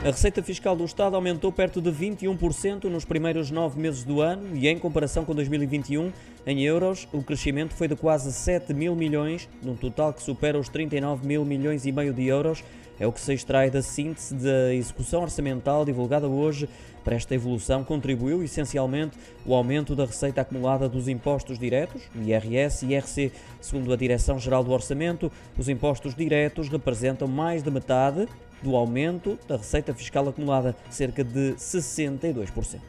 A receita fiscal do Estado aumentou perto de 21% nos primeiros nove meses do ano e, em comparação com 2021, em euros, o crescimento foi de quase 7 mil milhões, num total que supera os 39 mil milhões e meio de euros. É o que se extrai da síntese da execução orçamental divulgada hoje. Para esta evolução contribuiu essencialmente o aumento da receita acumulada dos impostos diretos, IRS e IRC. Segundo a Direção-Geral do Orçamento, os impostos diretos representam mais de metade do aumento da receita fiscal acumulada, cerca de 62%.